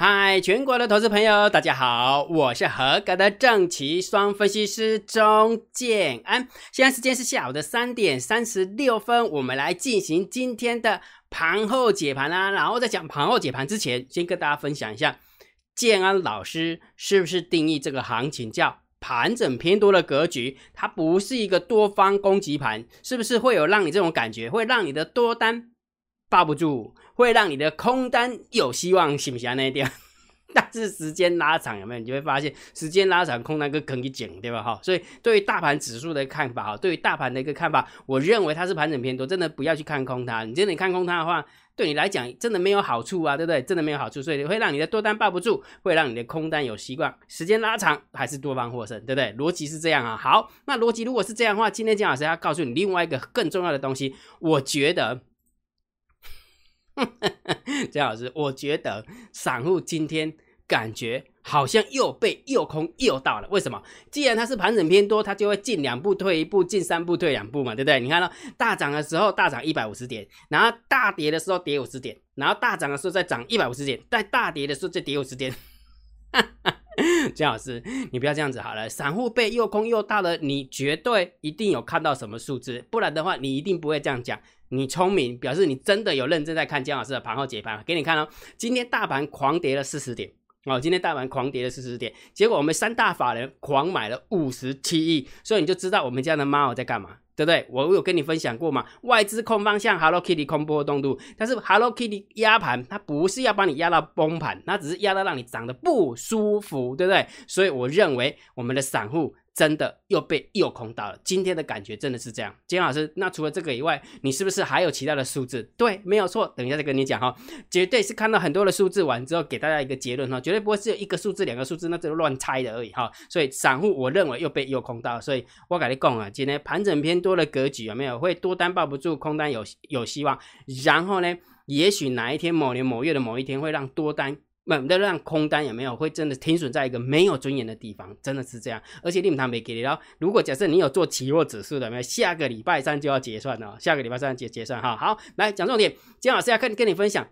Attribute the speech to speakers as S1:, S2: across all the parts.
S1: 嗨，全国的投资朋友，大家好，我是合格的正奇双分析师钟建安。现在时间是下午的三点三十六分，我们来进行今天的盘后解盘啦。然后在讲盘后解盘之前，先跟大家分享一下，建安老师是不是定义这个行情叫盘整偏多的格局？它不是一个多方攻击盘，是不是会有让你这种感觉，会让你的多单？抱不住，会让你的空单有希望，行不行那一点？但是时间拉长有没有？你就会发现时间拉长，空单跟坑一紧，对吧？哈，所以对于大盘指数的看法，哈，对于大盘的一个看法，我认为它是盘整偏多，真的不要去看空它。你真的看空它的话，对你来讲真的没有好处啊，对不对？真的没有好处，所以会让你的多单抱不住，会让你的空单有希望。时间拉长还是多方获胜，对不对？逻辑是这样啊。好，那逻辑如果是这样的话，今天姜老师要告诉你另外一个更重要的东西，我觉得。姜老师，我觉得散户今天感觉好像又被诱空诱到了。为什么？既然它是盘整偏多，它就会进两步退一步，进三步退两步嘛，对不对？你看到大涨的时候大涨一百五十点，然后大跌的时候跌五十点，然后大涨的时候再涨一百五十点，在大跌的时候再跌五十点。姜老师，你不要这样子好了。散户被诱空诱到了，你绝对一定有看到什么数字，不然的话你一定不会这样讲。你聪明，表示你真的有认真在看姜老师的盘后解盘。给你看哦，今天大盘狂跌了四十点哦，今天大盘狂跌了四十点，结果我们三大法人狂买了五十七亿，所以你就知道我们家的猫在干嘛，对不对？我有跟你分享过嘛，外资控方向，Hello Kitty 空波动度，但是 Hello Kitty 压盘，它不是要把你压到崩盘，它只是压到让你涨得不舒服，对不对？所以我认为我们的散户。真的又被诱空到了，今天的感觉真的是这样。金老师，那除了这个以外，你是不是还有其他的数字？对，没有错。等一下再跟你讲哈，绝对是看到很多的数字完之后，给大家一个结论哈，绝对不会是有一个数字、两个数字，那只是乱猜的而已哈。所以散户我认为又被诱空到了，所以我跟你讲啊，今天盘整偏多的格局有没有会多单抱不住，空单有有希望。然后呢，也许哪一天某年某月的某一天会让多单。猛的让空单也没有会真的停损在一个没有尊严的地方，真的是这样。而且利姆他没给你。然后，如果假设你有做期货指数的，没有下个礼拜三就要结算了，下个礼拜三结结算哈。好，来讲重点，金老师要跟跟你分享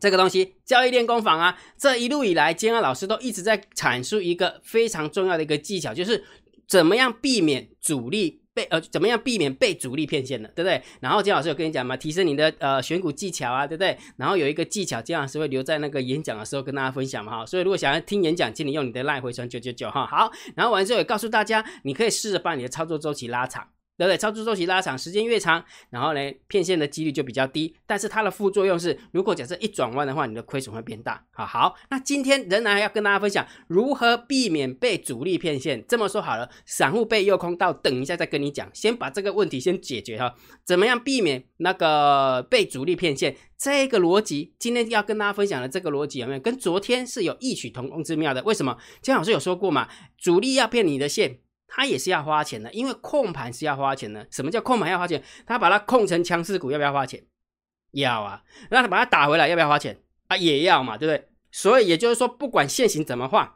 S1: 这个东西，交易练功坊啊。这一路以来，金安老师都一直在阐述一个非常重要的一个技巧，就是怎么样避免主力。被呃怎么样避免被主力骗线的，对不对？然后金老师有跟你讲嘛，提升你的呃选股技巧啊，对不对？然后有一个技巧，金老师会留在那个演讲的时候跟大家分享嘛哈。所以如果想要听演讲，请你用你的赖回传九九九哈。好，然后完之后也告诉大家，你可以试着把你的操作周期拉长。对不对？操作周期拉长，时间越长，然后呢，骗线的几率就比较低。但是它的副作用是，如果假设一转弯的话，你的亏损会变大。好好，那今天仍然要跟大家分享如何避免被主力骗线。这么说好了，散户被诱空到，等一下再跟你讲。先把这个问题先解决哈。怎么样避免那个被主力骗线？这个逻辑，今天要跟大家分享的这个逻辑有没有跟昨天是有异曲同工之妙的？为什么？姜老师有说过嘛，主力要骗你的线。它也是要花钱的，因为控盘是要花钱的。什么叫控盘要花钱？他把它控成强势股，要不要花钱？要啊。那他把它打回来，要不要花钱？啊，也要嘛，对不对？所以也就是说，不管现行怎么换。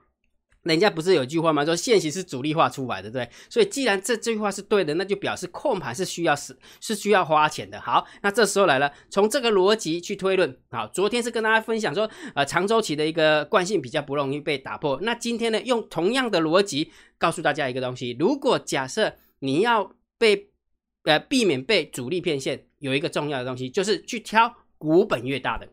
S1: 人家不是有句话吗？说现行是主力化出来的，对所以既然这这句话是对的，那就表示控盘是需要是是需要花钱的。好，那这时候来了，从这个逻辑去推论。好，昨天是跟大家分享说，呃，长周期的一个惯性比较不容易被打破。那今天呢，用同样的逻辑告诉大家一个东西：如果假设你要被呃避免被主力骗线，有一个重要的东西就是去挑股本越大的。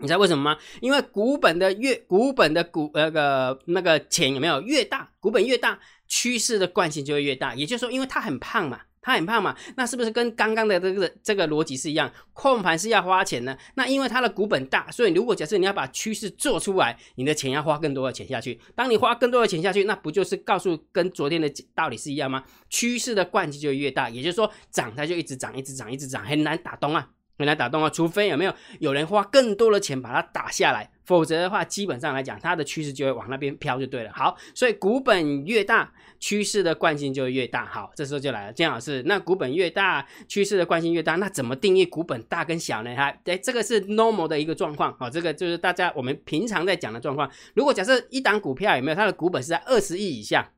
S1: 你知道为什么吗？因为股本的越股本的股那个那个钱有没有越大，股本越大，趋势的惯性就会越大。也就是说，因为它很胖嘛，它很胖嘛，那是不是跟刚刚的这个这个逻辑是一样？控盘是要花钱的，那因为它的股本大，所以如果假设你要把趋势做出来，你的钱要花更多的钱下去。当你花更多的钱下去，那不就是告诉跟昨天的道理是一样吗？趋势的惯性就越大，也就是说涨它就一直涨，一直涨，一直涨，很难打动啊。很难打动啊，除非有没有有人花更多的钱把它打下来，否则的话，基本上来讲，它的趋势就会往那边飘就对了。好，所以股本越大，趋势的惯性就越大。好，这时候就来了，姜老师，那股本越大，趋势的惯性越大，那怎么定义股本大跟小呢？哈，哎，这个是 normal 的一个状况。好，这个就是大家我们平常在讲的状况。如果假设一档股票有没有它的股本是在二十亿以下？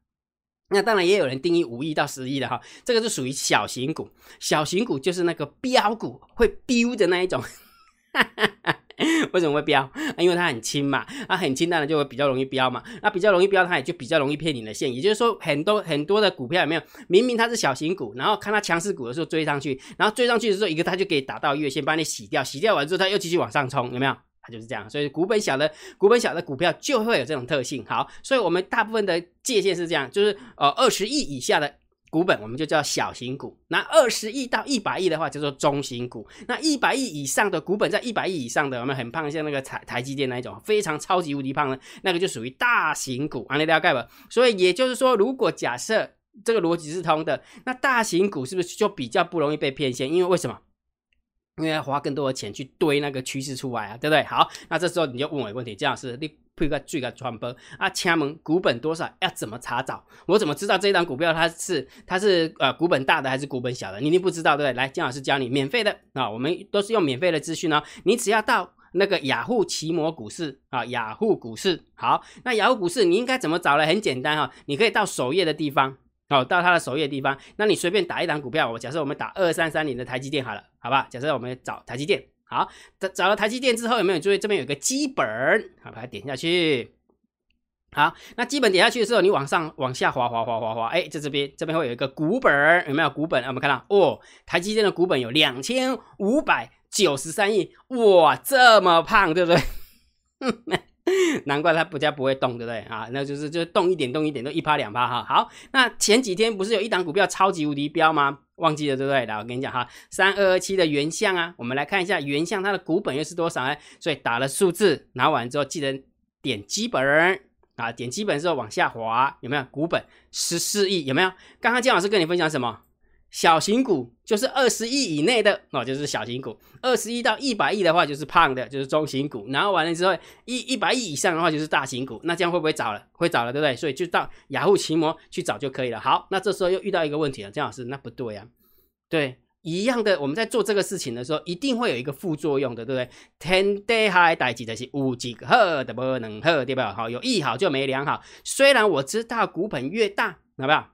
S1: 那当然也有人定义五亿到十亿的哈，这个是属于小型股。小型股就是那个标股会飙的那一种，为什么会飙？因为它很轻嘛，啊，很轻当然就会比较容易飙嘛，那比较容易飙，它也就比较容易骗你的线。也就是说，很多很多的股票有没有？明明它是小型股，然后看它强势股的时候追上去，然后追上去的时候，一个它就可以打到月线，把你洗掉，洗掉完之后，它又继续往上冲，有没有？它就是这样。所以股本小的股本小的股票就会有这种特性。好，所以我们大部分的界限是这样，就是呃二十亿以下的。股本我们就叫小型股，那二十亿到一百亿的话叫做中型股，那一百亿以上的股本在一百亿以上的，我们很胖，像那个台台积电那一种非常超级无敌胖的，那个就属于大型股，安利大概吧。所以也就是说，如果假设这个逻辑是通的，那大型股是不是就比较不容易被骗线？因为为什么？因为要花更多的钱去堆那个趋势出来啊，对不对？好，那这时候你就问我一个问题，姜老师，你配个最个传播啊，掐门股本多少？要怎么查找？我怎么知道这一档股票它是它是呃股本大的还是股本小的？你一定不知道，对不对？来，姜老师教你，免费的啊，我们都是用免费的资讯哦。你只要到那个雅虎奇摩股市啊，雅虎股市，好，那雅虎股市你应该怎么找呢？很简单哈，你可以到首页的地方。哦，到它的首页地方，那你随便打一档股票，我假设我们打二三三零的台积电好了，好吧？假设我们找台积电，好，找找了台积电之后，有没有注意这边有个基本？好，把它点下去。好，那基本点下去的时候，你往上往下滑滑滑滑滑，哎，在这边这边会有一个股本，有没有股本？我们看到哦，台积电的股本有两千五百九十三亿，哇，这么胖，对不对？难怪它股价不会动，对不对啊？那就是就动一点动一点，都一趴两趴哈。好，那前几天不是有一档股票超级无敌标吗？忘记了对不对？来，我跟你讲哈，三二二七的原相啊，我们来看一下原相它的股本又是多少呢？所以打了数字，拿完之后记得点基本啊，点基本之后往下滑，有没有股本十四亿？有没有？刚刚姜老师跟你分享什么？小型股就是二十亿以内的哦，就是小型股；二十亿到一百亿的话，就是胖的，就是中型股。然后完了之后，一一百亿以上的话，就是大型股。那这样会不会找了？会找了，对不对？所以就到雅虎奇摩去找就可以了。好，那这时候又遇到一个问题了，姜老师，那不对啊。对，一样的，我们在做这个事情的时候，一定会有一个副作用的，对不对？天地海代几的是无几个好的不能好，对吧？好，有一好就没两好。虽然我知道股本越大，好不好？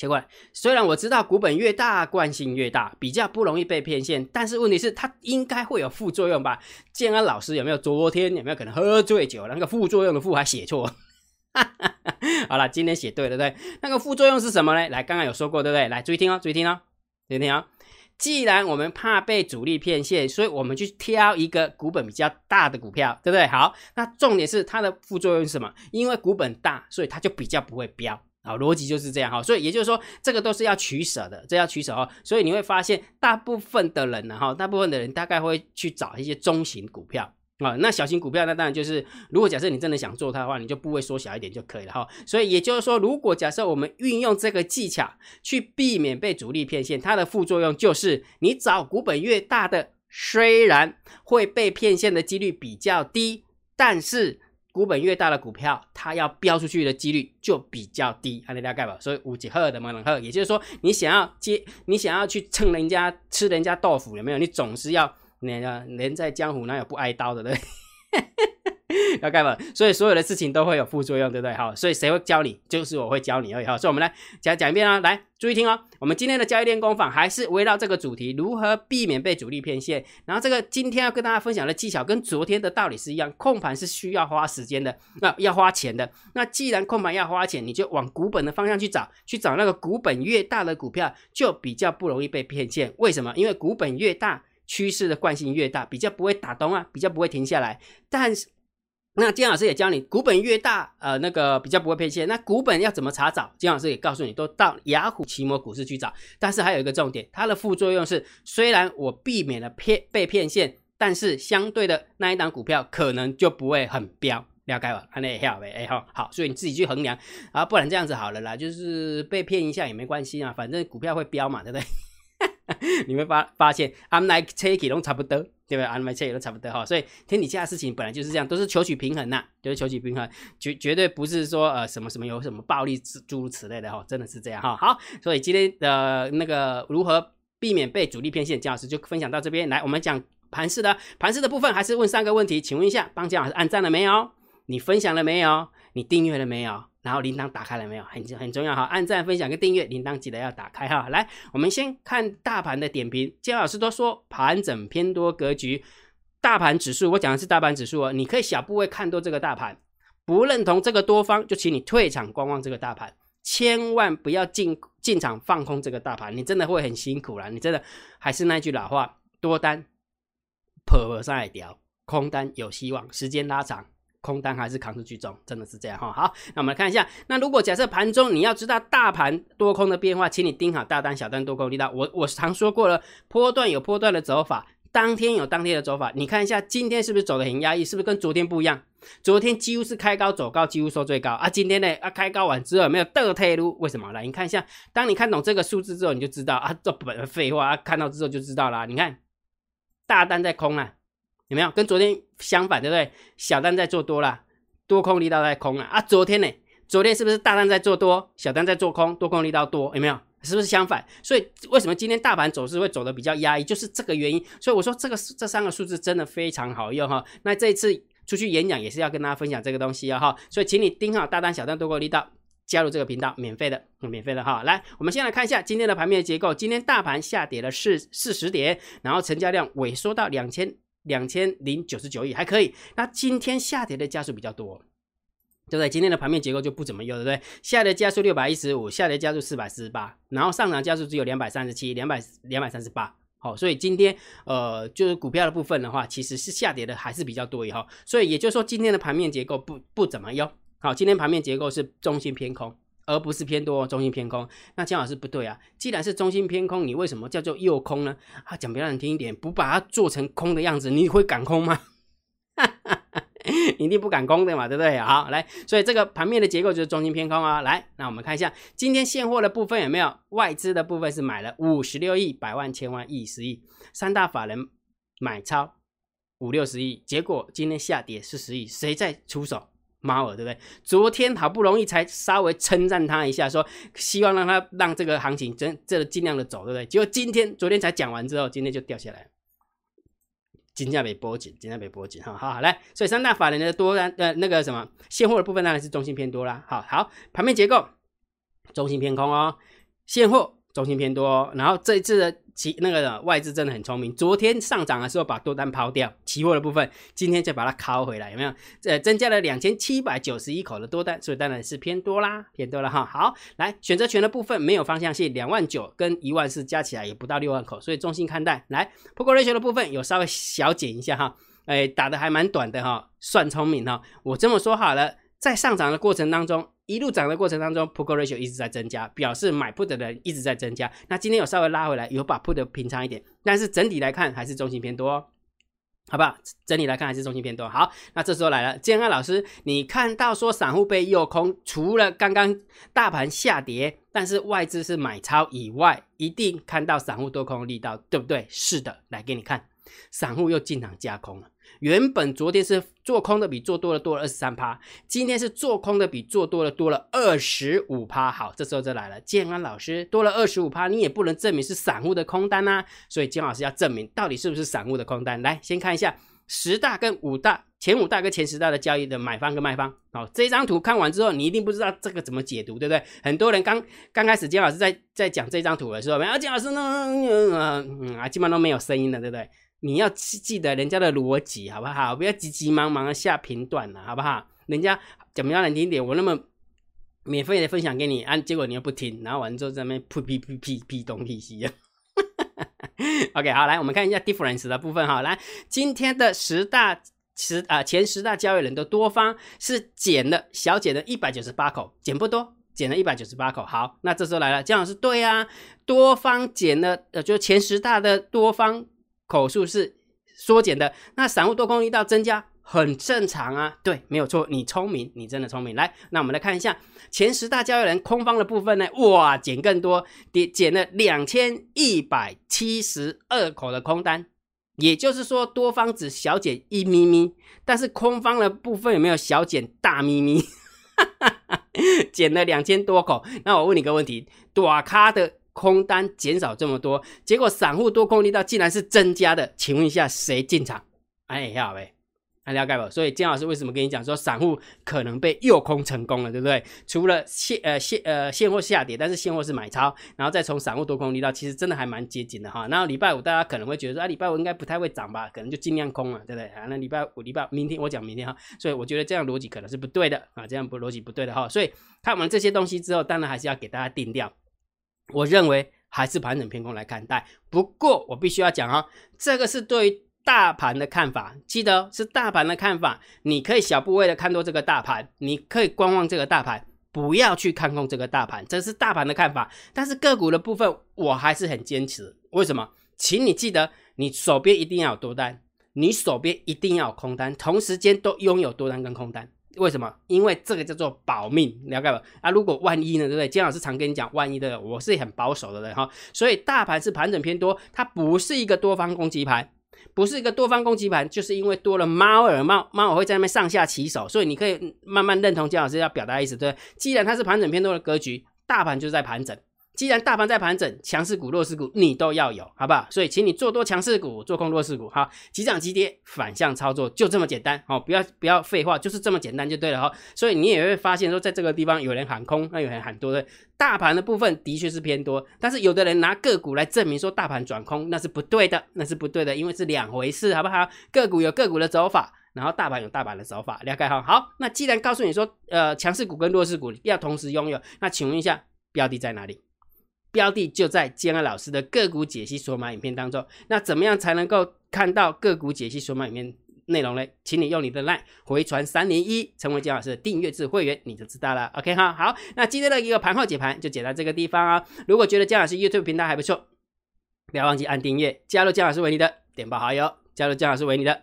S1: 奇怪，虽然我知道股本越大，惯性越大，比较不容易被骗线，但是问题是它应该会有副作用吧？建安老师有没有昨天有没有可能喝醉酒？那个副作用的副还写错？好了，今天写对了，对那个副作用是什么呢？来，刚刚有说过，对不对？来，注意听哦，注意听哦，注意听哦。既然我们怕被主力骗线，所以我们去挑一个股本比较大的股票，对不对？好，那重点是它的副作用是什么？因为股本大，所以它就比较不会飙。啊，逻辑就是这样哈，所以也就是说，这个都是要取舍的，这要取舍哦。所以你会发现，大部分的人呢，哈，大部分的人大概会去找一些中型股票啊。那小型股票，那当然就是，如果假设你真的想做它的话，你就部位缩小一点就可以了哈。所以也就是说，如果假设我们运用这个技巧去避免被主力骗线，它的副作用就是，你找股本越大的，虽然会被骗线的几率比较低，但是。股本越大的股票，它要飙出去的几率就比较低，安利大概吧。所以五级赫的嘛，能赫，也就是说，你想要接，你想要去蹭人家吃人家豆腐，有没有？你总是要那个人在江湖哪有不挨刀的，对？要干嘛？所以所有的事情都会有副作用，对不对？好，所以谁会教你？就是我会教你而已。好，所以我们来讲讲一遍啊，来注意听哦。我们今天的交易练功坊还是围绕这个主题，如何避免被主力骗线。然后这个今天要跟大家分享的技巧跟昨天的道理是一样，控盘是需要花时间的，那要花钱的。那既然控盘要花钱，你就往股本的方向去找，去找那个股本越大的股票，就比较不容易被骗线。为什么？因为股本越大，趋势的惯性越大，比较不会打东啊，比较不会停下来。但是那金老师也教你，股本越大，呃，那个比较不会骗线。那股本要怎么查找？金老师也告诉你，都到雅虎奇摩股市去找。但是还有一个重点，它的副作用是，虽然我避免了骗被骗线，但是相对的那一档股票可能就不会很飙，了解吧？看那好呗，哎好，好，所以你自己去衡量啊，不然这样子好了啦，就是被骗一下也没关系啊，反正股票会飙嘛，对不对？你会发发现，I'm like take it 都差不多，对不对？I'm like take it 都差不多哈，所以天底下的事情本来就是这样，都是求取平衡呐，就是求取平衡，绝绝对不是说呃什么什么有什么暴力诸诸如此类的哈，真的是这样哈。好，所以今天的那个如何避免被主力骗线，姜老师就分享到这边来。我们讲盘式的盘式的部分，还是问三个问题，请问一下，帮姜老师按赞了没有？你分享了没有？你订阅了没有？然后铃铛打开了没有？很很重要哈，按赞、分享跟订阅，铃铛记得要打开哈。来，我们先看大盘的点评。姜老师都说盘整偏多格局，大盘指数，我讲的是大盘指数哦，你可以小部位看多这个大盘，不认同这个多方，就请你退场观望这个大盘，千万不要进进场放空这个大盘，你真的会很辛苦啦。你真的还是那句老话，多单破上来掉，空单有希望，时间拉长。空单还是扛出去中，真的是这样哈。好，那我们来看一下，那如果假设盘中你要知道大盘多空的变化，请你盯好大单、小单多空力道。我我常说过了，波段有波段的走法，当天有当天的走法。你看一下今天是不是走的很压抑？是不是跟昨天不一样？昨天几乎是开高走高，几乎收最高啊。今天呢啊，开高完之后没有倒退路，为什么？来，你看一下，当你看懂这个数字之后，你就知道啊，这本废话啊，看到之后就知道啦。你看大单在空啊。有没有跟昨天相反，对不对？小单在做多了，多空力道在空了啊！昨天呢？昨天是不是大单在做多，小单在做空，多空力道多？有没有？是不是相反？所以为什么今天大盘走势会走的比较压抑，就是这个原因。所以我说这个这三个数字真的非常好用哈。那这一次出去演讲也是要跟大家分享这个东西啊哈。所以请你盯好大单、小单、多空力道，加入这个频道，免费的，免费的哈。来，我们先来看一下今天的盘面结构。今天大盘下跌了四四十点，然后成交量萎缩到两千。两千零九十九亿还可以，那今天下跌的加速比较多，对不对？今天的盘面结构就不怎么优，对不对？下跌加速六百一十五，下跌加速四百四十八，然后上涨加速只有两百三十七，两百两百三十八。好，所以今天呃，就是股票的部分的话，其实是下跌的还是比较多以后，所以也就是说今天的盘面结构不不怎么优。好，今天盘面结构是中心偏空。而不是偏多，中心偏空。那姜老师不对啊，既然是中心偏空，你为什么叫做诱空呢？啊，讲比较难听一点，不把它做成空的样子，你会敢空吗？一定不敢空的嘛，对不对？好，来，所以这个盘面的结构就是中心偏空啊。来，那我们看一下今天现货的部分有没有外资的部分是买了五十六亿、百万、千万、亿、十亿，三大法人买超五六十亿，结果今天下跌四十亿，谁在出手？猫耳对不对？昨天好不容易才稍微称赞他一下，说希望让他让这个行情真这个尽量的走，对不对？结果今天昨天才讲完之后，今天就掉下来，金价被波紧，金价被波紧，哈，好来，所以三大法人的多单呃那个什么现货的部分当然是中心偏多啦，好好盘面结构中心偏空哦，现货中心偏多，然后这一次的。其那个外资真的很聪明，昨天上涨的时候把多单抛掉，期货的部分今天再把它拷回来，有没有？呃，增加了两千七百九十一口的多单，所以当然是偏多啦，偏多了哈。好，来选择权的部分没有方向性，两万九跟一万四加起来也不到六万口，所以中性看待。来，Poker Ratio 的部分有稍微小减一下哈，哎，打的还蛮短的哈，算聪明哈。我这么说好了，在上涨的过程当中。一路涨的过程当中，put ratio 一直在增加，表示买 put 的人一直在增加。那今天有稍微拉回来，有把 put 平仓一点，但是整体来看还是中性偏多，好不好？整体来看还是中性偏多。好，那这时候来了，建安老师，你看到说散户被诱空，除了刚刚大盘下跌，但是外资是买超以外，一定看到散户多空力道，对不对？是的，来给你看，散户又进场加空了。原本昨天是做空的比做多的多了二十三趴，今天是做空的比做多的多了二十五趴。好，这时候就来了，建安老师多了二十五趴，你也不能证明是散户的空单呐，所以金老师要证明到底是不是散户的空单。来，先看一下十大跟五大前五大跟前十大的交易的买方跟卖方。好，这张图看完之后，你一定不知道这个怎么解读，对不对？很多人刚刚开始金老师在在讲这张图的时候，啊，建老师呢，嗯啊，基本上都没有声音的，对不对？你要记记得人家的逻辑，好不好？不要急急忙忙的下评断了，好不好？人家怎么样难听点，我那么免费的分享给你，啊，结果你又不听，然后完之后在那边噗屁屁屁屁东屁西啊。OK，好，来我们看一下 difference 的部分哈。来，今天的十大十啊前十大交易人的多方是减了小减了一百九十八口，减不多，减了一百九十八口。好，那这时候来了，姜老师对啊，多方减了，呃，就前十大的多方。口数是缩减的，那散户多空力道增加很正常啊，对，没有错，你聪明，你真的聪明。来，那我们来看一下前十大交易人空方的部分呢，哇，减更多，跌减了两千一百七十二口的空单，也就是说多方只小减一咪咪，但是空方的部分有没有小减大咪咪？哈 哈减了两千多口，那我问你个问题，短咖的。空单减少这么多，结果散户多空力道竟然是增加的，请问一下谁进场？哎呀喂，还了解不？所以姜老师为什么跟你讲说散户可能被诱空成功了，对不对？除了现呃现呃现货下跌，但是现货是买超，然后再从散户多空力道，其实真的还蛮接近的哈。然后礼拜五大家可能会觉得说啊，礼拜五应该不太会涨吧，可能就尽量空了，对不对？啊，那礼拜五礼拜明天我讲明天哈，所以我觉得这样逻辑可能是不对的啊，这样不逻辑不对的哈。所以看完这些东西之后，当然还是要给大家定调，我认为还是盘整偏空来看待。不过我必须要讲啊，这个是对于。大盘的看法，记得是大盘的看法。你可以小部位的看多这个大盘，你可以观望这个大盘，不要去看空这个大盘，这是大盘的看法。但是个股的部分，我还是很坚持。为什么？请你记得，你手边一定要有多单，你手边一定要有空单，同时间都拥有多单跟空单。为什么？因为这个叫做保命，了解吧？啊，如果万一呢，对不对？金老师常跟你讲，万一的，我是很保守的人哈。所以大盘是盘整偏多，它不是一个多方攻击盘。不是一个多方攻击盘，就是因为多了猫耳猫猫耳会在那边上下起手，所以你可以慢慢认同姜老师要表达意思，对既然它是盘整偏多的格局，大盘就是在盘整。既然大盘在盘整，强势股、弱势股你都要有，好不好？所以，请你做多强势股，做空弱势股，好，急涨急跌，反向操作，就这么简单，好，不要不要废话，就是这么简单就对了哈。所以你也会发现说，在这个地方有人喊空，那有人喊多的，大盘的部分的确是偏多，但是有的人拿个股来证明说大盘转空，那是不对的，那是不对的，因为是两回事，好不好？个股有个股的走法，然后大盘有大盘的走法，了解哈。好，那既然告诉你说，呃，强势股跟弱势股要同时拥有，那请问一下，标的在哪里？标的就在建安老师的个股解析索马影片当中。那怎么样才能够看到个股解析索马影片内容呢？请你用你的 LINE 回传三连一，成为姜老师的订阅制会员，你就知道了。OK 哈，好，那今天的一个盘后解盘就解到这个地方啊。如果觉得姜老师 YouTube 频道还不错，不要忘记按订阅，加入姜老师为你的点爆好友，加入姜老师为你的。